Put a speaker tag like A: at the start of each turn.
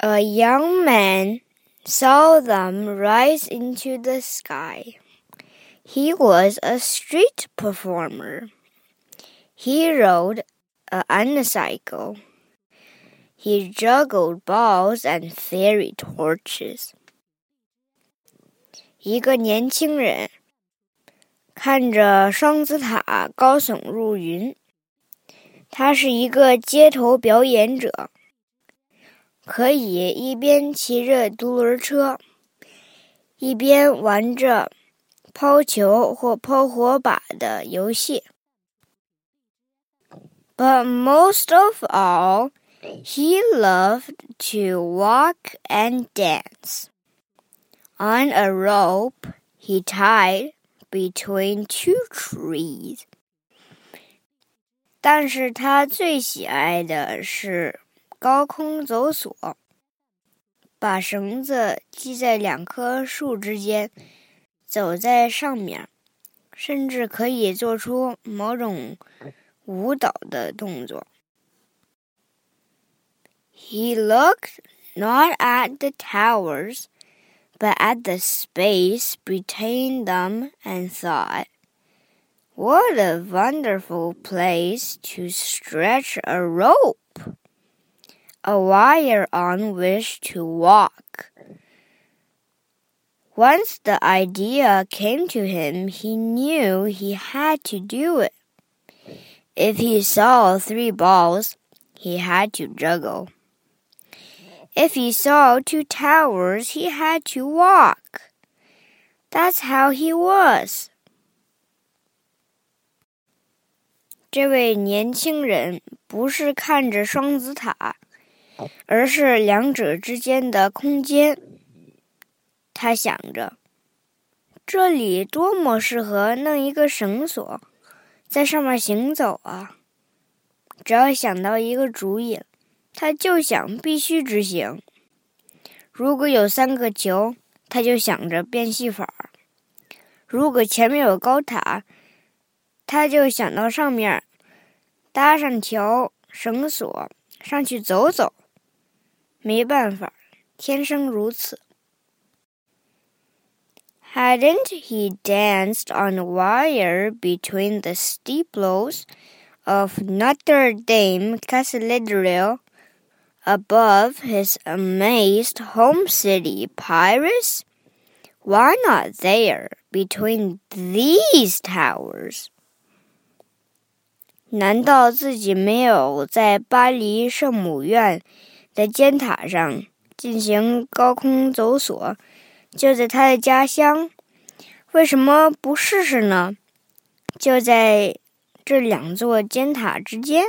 A: A young man saw them rise into the sky. He was a street performer. He rode a unicycle. He juggled balls and fairy torches. 一个年轻人看着双子塔高耸入云，他是一个街头表演者。 可以一边骑着独轮车，一边玩着抛球或抛火把的游戏。But most of all, he loved to walk and dance. On a rope he tied between two trees. 但是他最喜爱的是。 高空走索，把绳子系在两棵树之间，走在上面，甚至可以做出某种舞蹈的动作。He looked not at the towers, but at the space between them and thought, What a wonderful place to stretch a rope! a wire on which to walk. Once the idea came to him, he knew he had to do it. If he saw three balls, he had to juggle. If he saw two towers, he had to walk. That's how he was. 这位年轻人不是看着双子塔 而是两者之间的空间。他想着，这里多么适合弄一个绳索，在上面行走啊！只要想到一个主意，他就想必须执行。如果有三个球，他就想着变戏法；如果前面有高塔，他就想到上面搭上条绳索，上去走走。没办法，天生如此。Hadn't he danced on wire between the steeples of Notre Dame Cathedral above his amazed home city, Paris? Why not there, between these towers? 难道自己没有在巴黎圣母院？ 在尖塔上进行高空走索，就在他的家乡，为什么不试试呢？就在这两座尖塔之间。